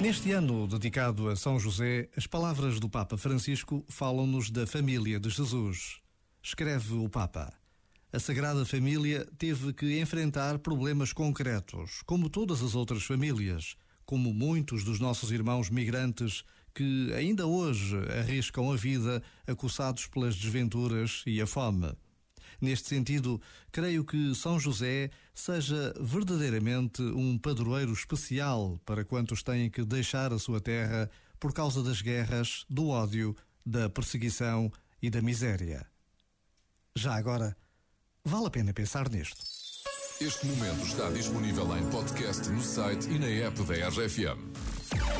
Neste ano dedicado a São José, as palavras do Papa Francisco falam-nos da família de Jesus. Escreve o Papa. A Sagrada Família teve que enfrentar problemas concretos, como todas as outras famílias, como muitos dos nossos irmãos migrantes que ainda hoje arriscam a vida acossados pelas desventuras e a fome. Neste sentido, creio que São José seja verdadeiramente um padroeiro especial para quantos têm que deixar a sua terra por causa das guerras, do ódio, da perseguição e da miséria. Já agora, vale a pena pensar nisto. Este momento está disponível em podcast no site e na app da RFM.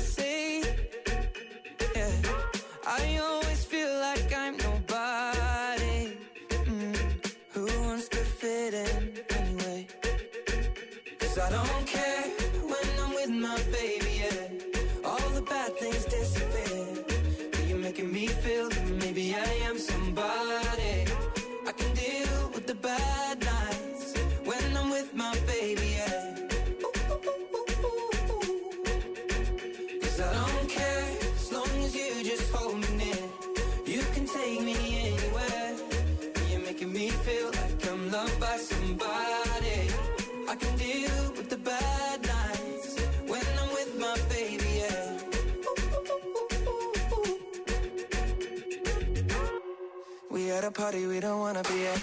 I don't care when I'm with my baby, We at a party we don't wanna be at.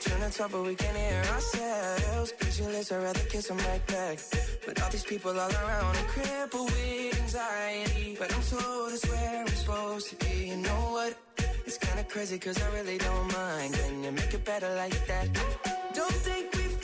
Trying to talk, but we can't hear ourselves. Pictureless, I'd rather kiss right back. But all these people all around, I'm crippled with anxiety. But I'm told it's where I'm supposed to be. You know what? It's kinda crazy, cause I really don't mind. Can you make it better like that? Don't think we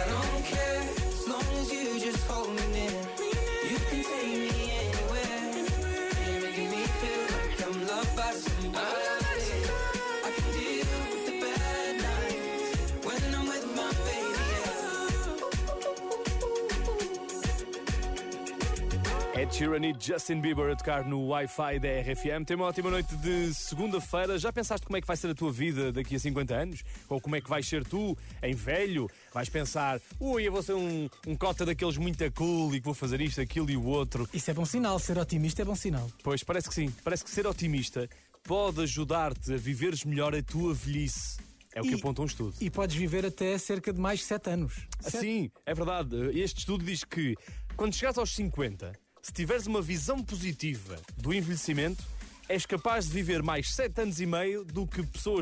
I don't care as long as you just hold me near. You can take me anywhere. You're making me feel like I'm loved by somebody. Ed Sheeran e Justin Bieber a tocar no Wi-Fi da RFM. Tem uma ótima noite de segunda-feira. Já pensaste como é que vai ser a tua vida daqui a 50 anos? Ou como é que vais ser tu em velho? Vais pensar, ui, eu vou ser um, um cota daqueles muito cool e que vou fazer isto, aquilo e o outro. Isso é bom sinal, ser otimista é bom sinal. Pois, parece que sim. Parece que ser otimista pode ajudar-te a viveres melhor a tua velhice. É o que E- aponta um estudo. E podes viver até cerca de mais 7 anos. Sete- Sim, é verdade. Este estudo diz que quando chegares aos 50, se tiveres uma visão positiva do envelhecimento, és capaz de viver mais 7 anos e meio do que pessoas